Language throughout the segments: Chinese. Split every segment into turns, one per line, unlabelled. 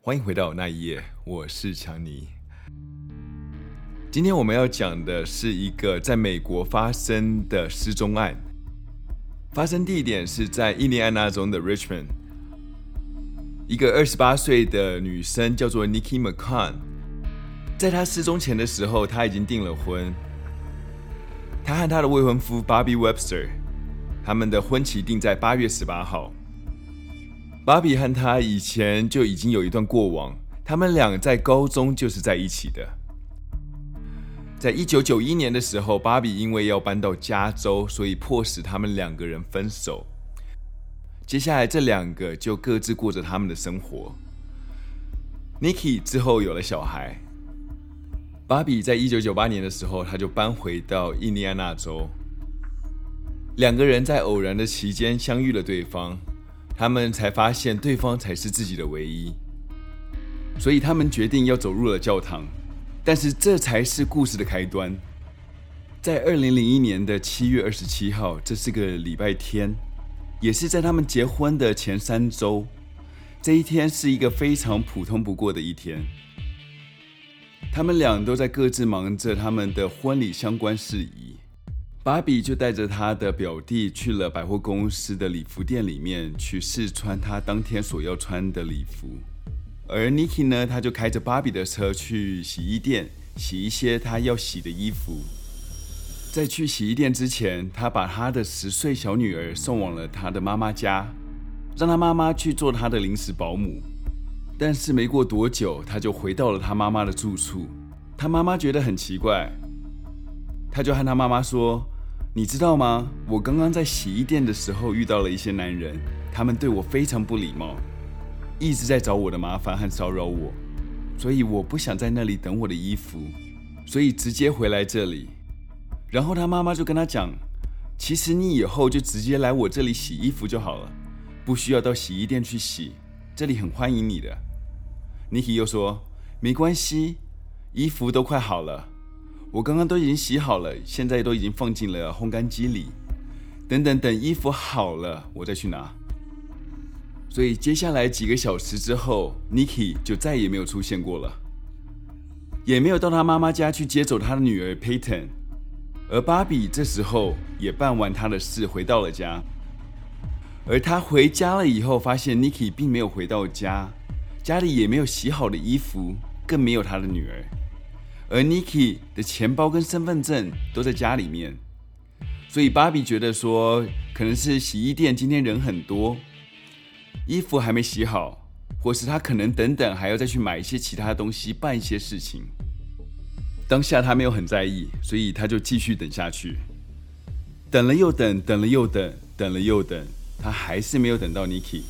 欢迎回到那一夜，我是强尼。今天我们要讲的是一个在美国发生的失踪案，发生地点是在印第安纳州的 Richmond。一个二十八岁的女生叫做 Nikki McCann，在她失踪前的时候，她已经订了婚。她和她的未婚夫 Bobby Webster，他们的婚期定在八月十八号。芭比和他以前就已经有一段过往，他们俩在高中就是在一起的。在一九九一年的时候，芭比因为要搬到加州，所以迫使他们两个人分手。接下来这两个就各自过着他们的生活。Nikki 之后有了小孩，芭比在一九九八年的时候，他就搬回到印第安纳州。两个人在偶然的期间相遇了对方。他们才发现对方才是自己的唯一，所以他们决定要走入了教堂。但是这才是故事的开端。在二零零一年的七月二十七号，这是个礼拜天，也是在他们结婚的前三周。这一天是一个非常普通不过的一天。他们俩都在各自忙着他们的婚礼相关事宜。芭比就带着她的表弟去了百货公司的礼服店里面去试穿她当天所要穿的礼服，而 n i k i 呢，她就开着芭比的车去洗衣店洗一些她要洗的衣服。在去洗衣店之前，她把她的十岁小女儿送往了她的妈妈家，让她妈妈去做她的临时保姆。但是没过多久，她就回到了她妈妈的住处。她妈妈觉得很奇怪，她就和她妈妈说。你知道吗？我刚刚在洗衣店的时候遇到了一些男人，他们对我非常不礼貌，一直在找我的麻烦和骚扰我，所以我不想在那里等我的衣服，所以直接回来这里。然后他妈妈就跟他讲：“其实你以后就直接来我这里洗衣服就好了，不需要到洗衣店去洗，这里很欢迎你的。” Nikki 又说：“没关系，衣服都快好了。”我刚刚都已经洗好了，现在都已经放进了烘干机里。等等等，衣服好了，我再去拿。所以接下来几个小时之后，Niki 就再也没有出现过了，也没有到他妈妈家去接走他的女儿 Peyton。而芭比这时候也办完他的事，回到了家。而他回家了以后，发现 Nikki 并没有回到家，家里也没有洗好的衣服，更没有他的女儿。而 Niki 的钱包跟身份证都在家里面，所以芭比觉得说，可能是洗衣店今天人很多，衣服还没洗好，或是他可能等等还要再去买一些其他东西，办一些事情。当下他没有很在意，所以他就继续等下去，等了又等，等了又等，等了又等，他还是没有等到 Niki。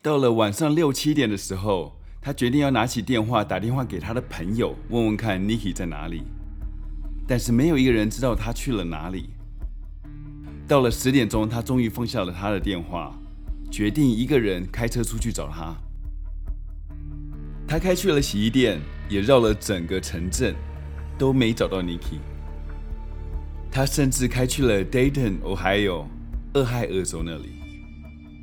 到了晚上六七点的时候。他决定要拿起电话打电话给他的朋友，问问看 Nikki 在哪里。但是没有一个人知道他去了哪里。到了十点钟，他终于放下了他的电话，决定一个人开车出去找他。他开去了洗衣店，也绕了整个城镇，都没找到 Nikki。他甚至开去了 Dayton, Ohio，俄亥俄州那里。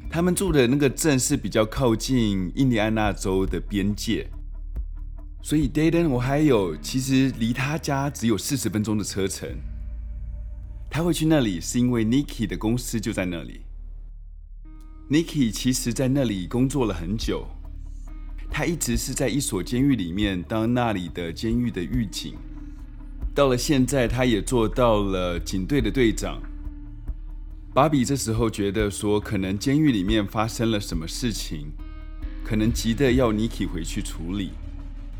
他们住的那个镇是比较靠近印第安纳州的边界，所以 Dayton 我还有其实离他家只有四十分钟的车程。他会去那里是因为 Nikki 的公司就在那里。Nikki 其实在那里工作了很久，他一直是在一所监狱里面当那里的监狱的狱警，到了现在他也做到了警队的队长。芭比这时候觉得说，可能监狱里面发生了什么事情，可能急得要 Niki 回去处理，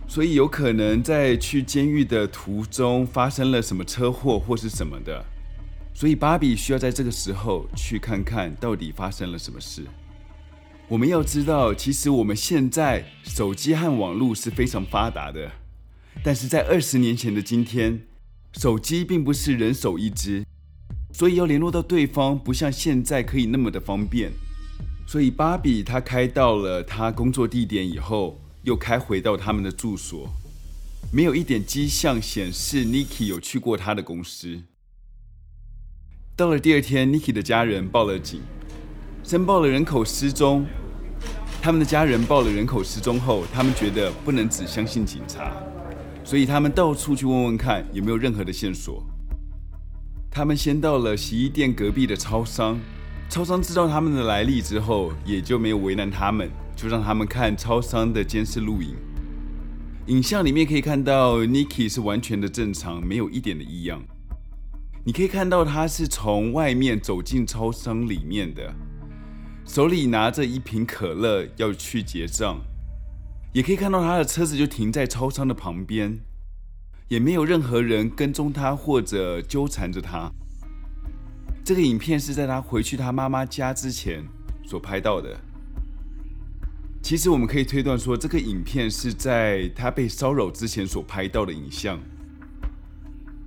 所以有可能在去监狱的途中发生了什么车祸或是什么的，所以芭比需要在这个时候去看看到底发生了什么事。我们要知道，其实我们现在手机和网络是非常发达的，但是在二十年前的今天，手机并不是人手一只。所以要联络到对方，不像现在可以那么的方便。所以芭比她开到了她工作地点以后，又开回到他们的住所，没有一点迹象显示 Niki 有去过他的公司。到了第二天，Nikki 的家人报了警，申报了人口失踪。他们的家人报了人口失踪后，他们觉得不能只相信警察，所以他们到处去问问看有没有任何的线索。他们先到了洗衣店隔壁的超商，超商知道他们的来历之后，也就没有为难他们，就让他们看超商的监视录影。影像里面可以看到，Niki 是完全的正常，没有一点的异样。你可以看到他是从外面走进超商里面的，手里拿着一瓶可乐要去结账，也可以看到他的车子就停在超商的旁边。也没有任何人跟踪他或者纠缠着他。这个影片是在他回去他妈妈家之前所拍到的。其实我们可以推断说，这个影片是在他被骚扰之前所拍到的影像。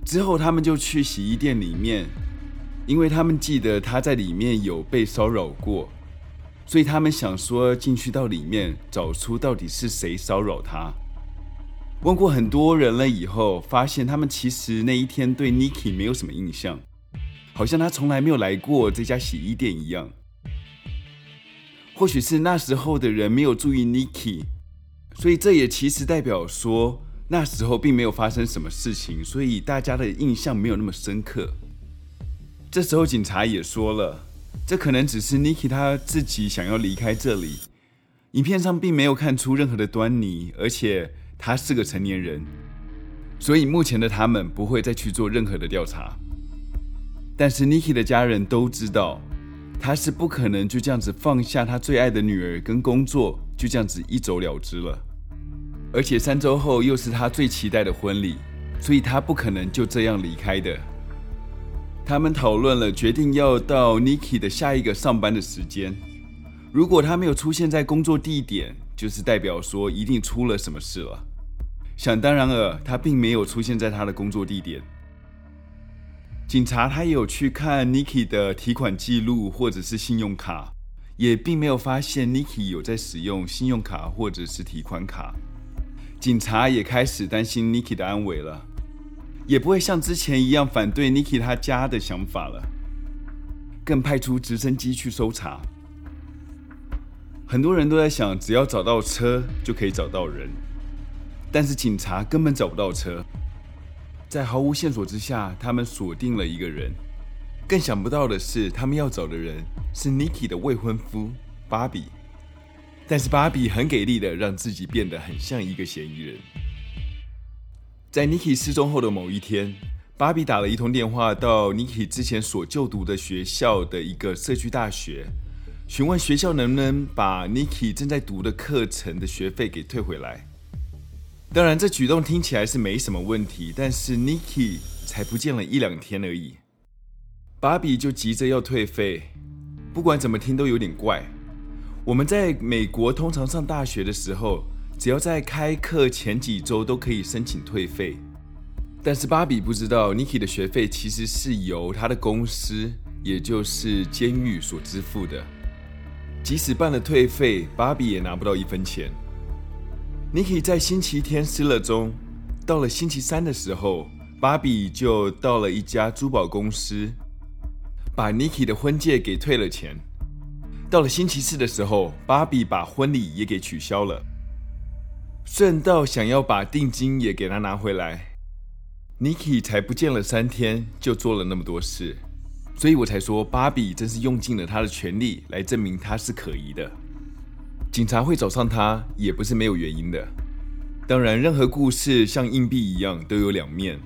之后他们就去洗衣店里面，因为他们记得他在里面有被骚扰过，所以他们想说进去到里面找出到底是谁骚扰他。问过很多人了以后，发现他们其实那一天对 Niki 没有什么印象，好像他从来没有来过这家洗衣店一样。或许是那时候的人没有注意 Niki，所以这也其实代表说那时候并没有发生什么事情，所以大家的印象没有那么深刻。这时候警察也说了，这可能只是 Niki 他自己想要离开这里，影片上并没有看出任何的端倪，而且。他是个成年人，所以目前的他们不会再去做任何的调查。但是 Niki 的家人都知道，他是不可能就这样子放下他最爱的女儿跟工作，就这样子一走了之了。而且三周后又是他最期待的婚礼，所以他不可能就这样离开的。他们讨论了，决定要到 Niki 的下一个上班的时间。如果他没有出现在工作地点，就是代表说一定出了什么事了。想当然尔，他并没有出现在他的工作地点。警察他有去看 Nikki 的提款记录或者是信用卡，也并没有发现 Nikki 有在使用信用卡或者是提款卡。警察也开始担心 Nikki 的安危了，也不会像之前一样反对 Niki 他家的想法了，更派出直升机去搜查。很多人都在想，只要找到车就可以找到人。但是警察根本找不到车，在毫无线索之下，他们锁定了一个人。更想不到的是，他们要找的人是 Niki 的未婚夫芭比。但是芭比很给力的让自己变得很像一个嫌疑人。在 Niki 失踪后的某一天，芭比打了一通电话到 Niki 之前所就读的学校的一个社区大学，询问学校能不能把 Niki 正在读的课程的学费给退回来。当然，这举动听起来是没什么问题，但是 Niki 才不见了一两天而已，芭比就急着要退费。不管怎么听都有点怪。我们在美国通常上大学的时候，只要在开课前几周都可以申请退费，但是芭比不知道 Nikki 的学费其实是由他的公司，也就是监狱所支付的。即使办了退费，芭比也拿不到一分钱。Niki 在星期天失了踪，到了星期三的时候，芭比就到了一家珠宝公司，把 Niki 的婚戒给退了钱。到了星期四的时候，芭比把婚礼也给取消了，顺道想要把定金也给他拿回来。Nikki 才不见了三天，就做了那么多事，所以我才说芭比真是用尽了他的全力来证明他是可疑的。警察会找上他，也不是没有原因的。当然，任何故事像硬币一样都有两面。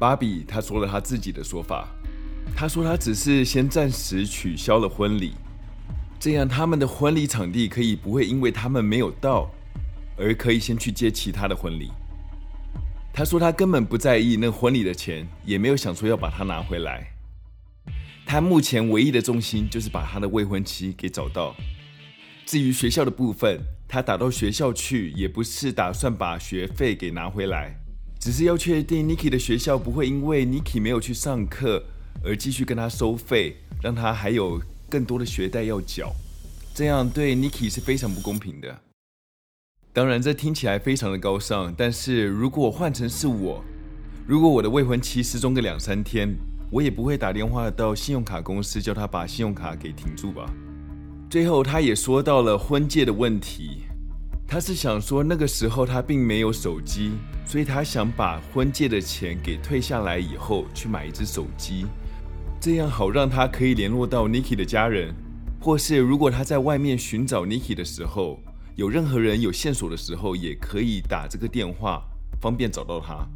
芭比他说了他自己的说法，他说他只是先暂时取消了婚礼，这样他们的婚礼场地可以不会因为他们没有到，而可以先去接其他的婚礼。他说他根本不在意那婚礼的钱，也没有想说要把它拿回来。他目前唯一的重心就是把他的未婚妻给找到。至于学校的部分，他打到学校去，也不是打算把学费给拿回来，只是要确定 Niki 的学校不会因为 Niki 没有去上课而继续跟他收费，让他还有更多的学贷要缴，这样对 Nikki 是非常不公平的。当然，这听起来非常的高尚，但是如果换成是我，如果我的未婚妻失踪个两三天，我也不会打电话到信用卡公司叫他把信用卡给停住吧。最后，他也说到了婚戒的问题。他是想说，那个时候他并没有手机，所以他想把婚戒的钱给退下来以后，去买一只手机，这样好让他可以联络到 Niki 的家人，或是如果他在外面寻找 Niki 的时候，有任何人有线索的时候，也可以打这个电话，方便找到他。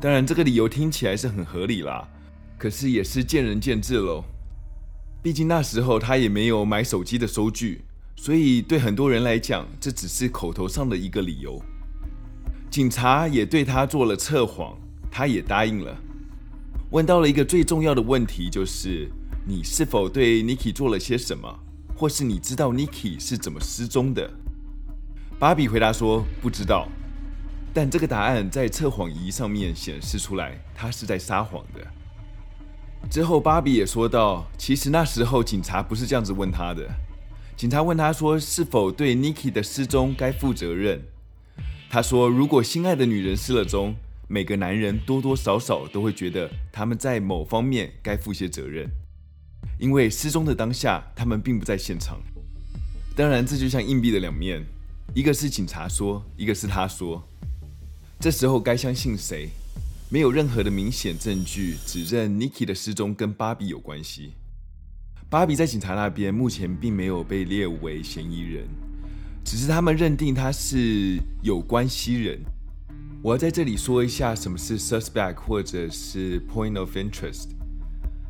当然，这个理由听起来是很合理啦，可是也是见仁见智喽。毕竟那时候他也没有买手机的收据，所以对很多人来讲，这只是口头上的一个理由。警察也对他做了测谎，他也答应了。问到了一个最重要的问题，就是你是否对 Niki 做了些什么，或是你知道 Nikki 是怎么失踪的？芭比回答说不知道，但这个答案在测谎仪上面显示出来，他是在撒谎的。之后，芭比也说道：“其实那时候警察不是这样子问他的。警察问他说，是否对 Niki 的失踪该负责任？他说，如果心爱的女人失了踪，每个男人多多少少都会觉得他们在某方面该负些责任，因为失踪的当下，他们并不在现场。当然，这就像硬币的两面，一个是警察说，一个是他说。这时候该相信谁？”没有任何的明显证据指认 Nikki 的失踪跟芭比有关系。芭比在警察那边目前并没有被列为嫌疑人，只是他们认定他是有关系人。我要在这里说一下什么是 suspect 或者是 point of interest，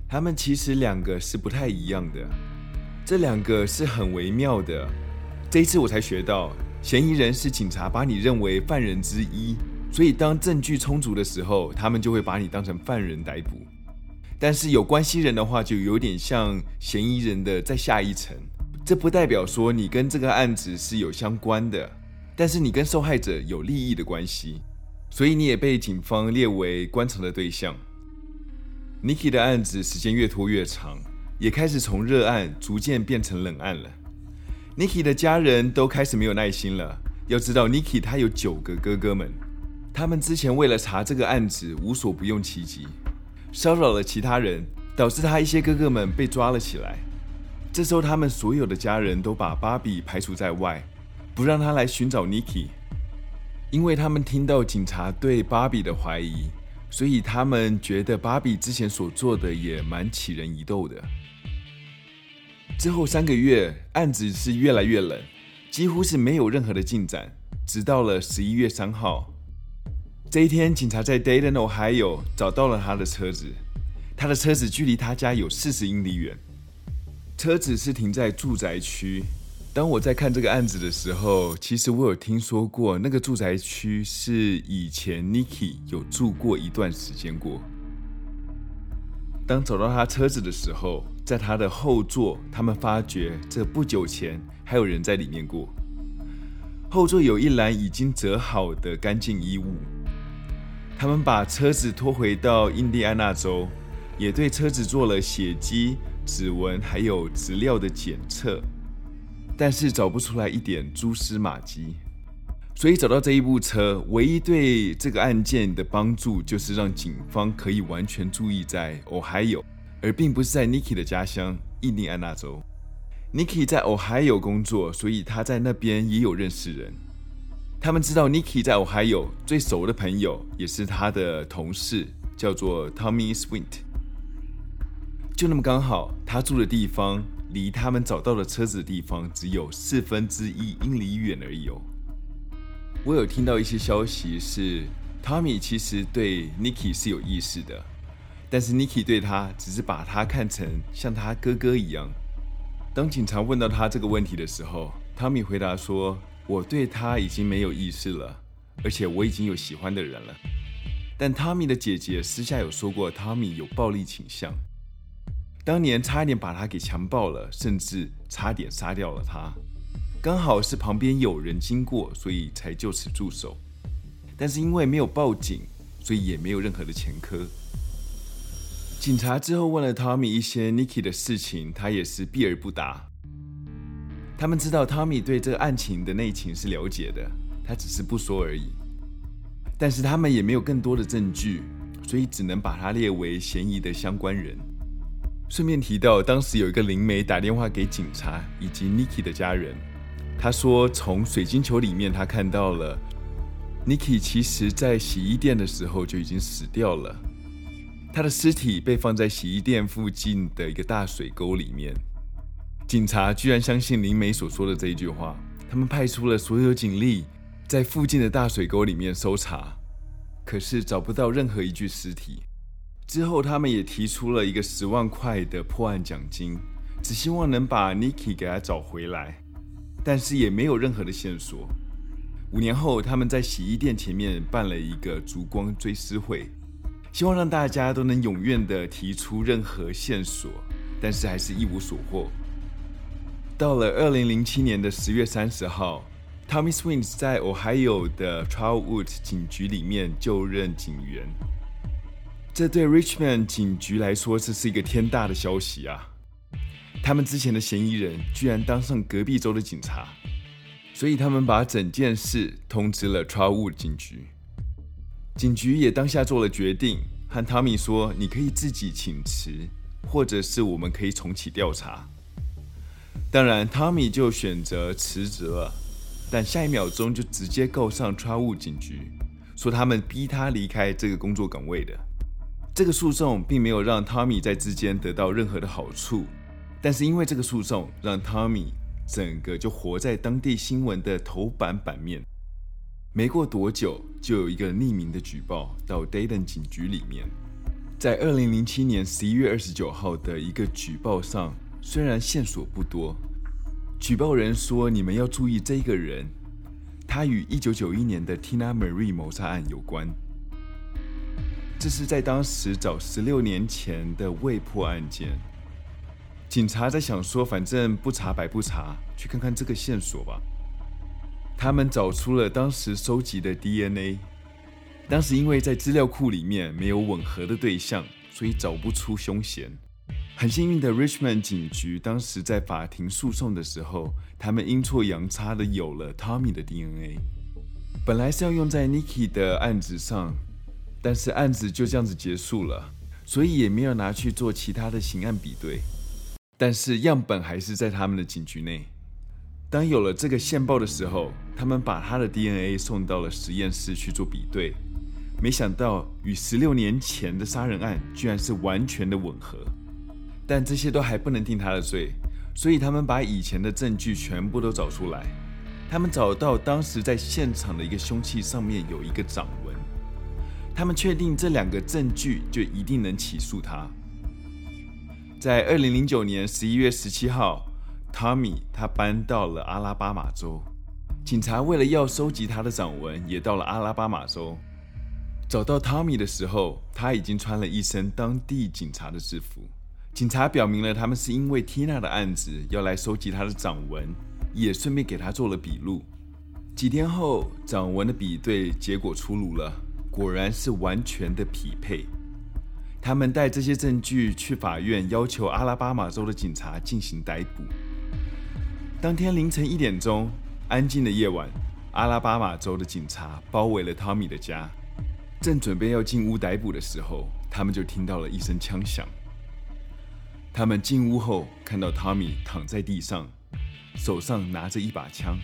他们其实两个是不太一样的，这两个是很微妙的。这一次我才学到，嫌疑人是警察把你认为犯人之一。所以，当证据充足的时候，他们就会把你当成犯人逮捕。但是有关系人的话，就有点像嫌疑人的再下一层。这不代表说你跟这个案子是有相关的，但是你跟受害者有利益的关系，所以你也被警方列为观察的对象。Niki 的案子时间越拖越长，也开始从热案逐渐变成冷案了。Niki 的家人都开始没有耐心了。要知道，Niki 他有九个哥哥们。他们之前为了查这个案子，无所不用其极，骚扰了其他人，导致他一些哥哥们被抓了起来。这时候，他们所有的家人都把芭比排除在外，不让他来寻找 Niki，因为他们听到警察对芭比的怀疑，所以他们觉得芭比之前所做的也蛮起人疑窦的。之后三个月，案子是越来越冷，几乎是没有任何的进展，直到了十一月三号。这一天，警察在 Dayton Ohio 找到了他的车子。他的车子距离他家有四十英里远。车子是停在住宅区。当我在看这个案子的时候，其实我有听说过那个住宅区是以前 Nikki 有住过一段时间过。当找到他车子的时候，在他的后座，他们发觉这不久前还有人在里面过。后座有一篮已经折好的干净衣物。他们把车子拖回到印第安纳州，也对车子做了血迹、指纹还有资料的检测，但是找不出来一点蛛丝马迹。所以找到这一部车，唯一对这个案件的帮助就是让警方可以完全注意在 Ohio，而并不是在 Nikki 的家乡印第安纳州。Nikki 在 Ohio 工作，所以他在那边也有认识人。他们知道 Nikki 在 Ohio 最熟的朋友也是他的同事，叫做 Tommy Swint。就那么刚好，他住的地方离他们找到的车子的地方只有四分之一英里远而已哦。我有听到一些消息是，Tommy 其实对 Nikki 是有意思的，但是 Nikki 对他只是把他看成像他哥哥一样。当警察问到他这个问题的时候，Tommy 回答说。我对他已经没有意思了，而且我已经有喜欢的人了。但汤米的姐姐私下有说过，汤米有暴力倾向，当年差一点把他给强暴了，甚至差点杀掉了他。刚好是旁边有人经过，所以才就此住手。但是因为没有报警，所以也没有任何的前科。警察之后问了汤米一些 Niki 的事情，他也是避而不答。他们知道汤米对这个案情的内情是了解的，他只是不说而已。但是他们也没有更多的证据，所以只能把他列为嫌疑的相关人。顺便提到，当时有一个灵媒打电话给警察以及 Niki 的家人，他说从水晶球里面他看到了 Niki，其实在洗衣店的时候就已经死掉了，他的尸体被放在洗衣店附近的一个大水沟里面。警察居然相信灵媒所说的这一句话，他们派出了所有警力在附近的大水沟里面搜查，可是找不到任何一具尸体。之后，他们也提出了一个十万块的破案奖金，只希望能把 Niki 给他找回来，但是也没有任何的线索。五年后，他们在洗衣店前面办了一个烛光追思会，希望让大家都能踊跃的提出任何线索，但是还是一无所获。到了二零零七年的十月三十号，Tommy Swings 在 Ohio 的 Trotwood 警局里面就任警员。这对 Richmond 警局来说，这是一个天大的消息啊！他们之前的嫌疑人居然当上隔壁州的警察，所以他们把整件事通知了 Trotwood 警局。警局也当下做了决定，和 Tommy 说：“你可以自己请辞，或者是我们可以重启调查。”当然，Tommy 就选择辞职了，但下一秒钟就直接告上川务警局，说他们逼他离开这个工作岗位的。这个诉讼并没有让 Tommy 在之间得到任何的好处，但是因为这个诉讼，让 Tommy 整个就活在当地新闻的头版版面。没过多久，就有一个匿名的举报到 Dayton 警局里面。在二零零七年十一月二十九号的一个举报上，虽然线索不多，举报人说：“你们要注意这个人，他与一九九一年的 Tina Marie 谋杀案有关。”这是在当时早十六年前的未破案件。警察在想说，反正不查白不查，去看看这个线索吧。他们找出了当时收集的 DNA。当时因为在资料库里面没有吻合的对象，所以找不出凶嫌。很幸运的，Richmond 警局当时在法庭诉讼的时候，他们阴错阳差的有了 Tommy 的 DNA。本来是要用在 Nikki 的案子上。但是案子就这样子结束了，所以也没有拿去做其他的刑案比对。但是样本还是在他们的警局内。当有了这个线报的时候，他们把他的 DNA 送到了实验室去做比对，没想到与十六年前的杀人案居然是完全的吻合。但这些都还不能定他的罪，所以他们把以前的证据全部都找出来。他们找到当时在现场的一个凶器上面有一个掌纹。他们确定这两个证据就一定能起诉他。在二零零九年十一月十七号，Tommy 他搬到了阿拉巴马州。警察为了要收集他的掌纹，也到了阿拉巴马州。找到汤米的时候，他已经穿了一身当地警察的制服。警察表明了他们是因为 Tina 的案子要来收集他的掌纹，也顺便给他做了笔录。几天后，掌纹的比对结果出炉了。果然是完全的匹配。他们带这些证据去法院，要求阿拉巴马州的警察进行逮捕。当天凌晨一点钟，安静的夜晚，阿拉巴马州的警察包围了汤米的家，正准备要进屋逮捕的时候，他们就听到了一声枪响。他们进屋后，看到汤米躺在地上，手上拿着一把枪，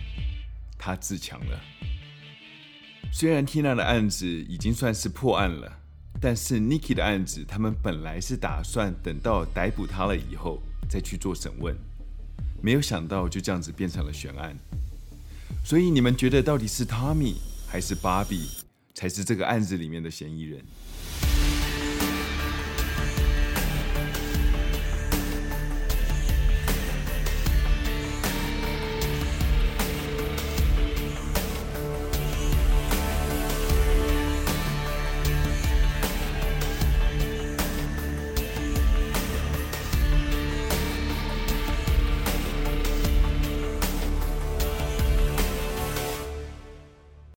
他自强了。虽然 Tina 的案子已经算是破案了，但是 Niki 的案子，他们本来是打算等到逮捕他了以后再去做审问，没有想到就这样子变成了悬案。所以你们觉得到底是 Tommy 还是 Bobby 才是这个案子里面的嫌疑人？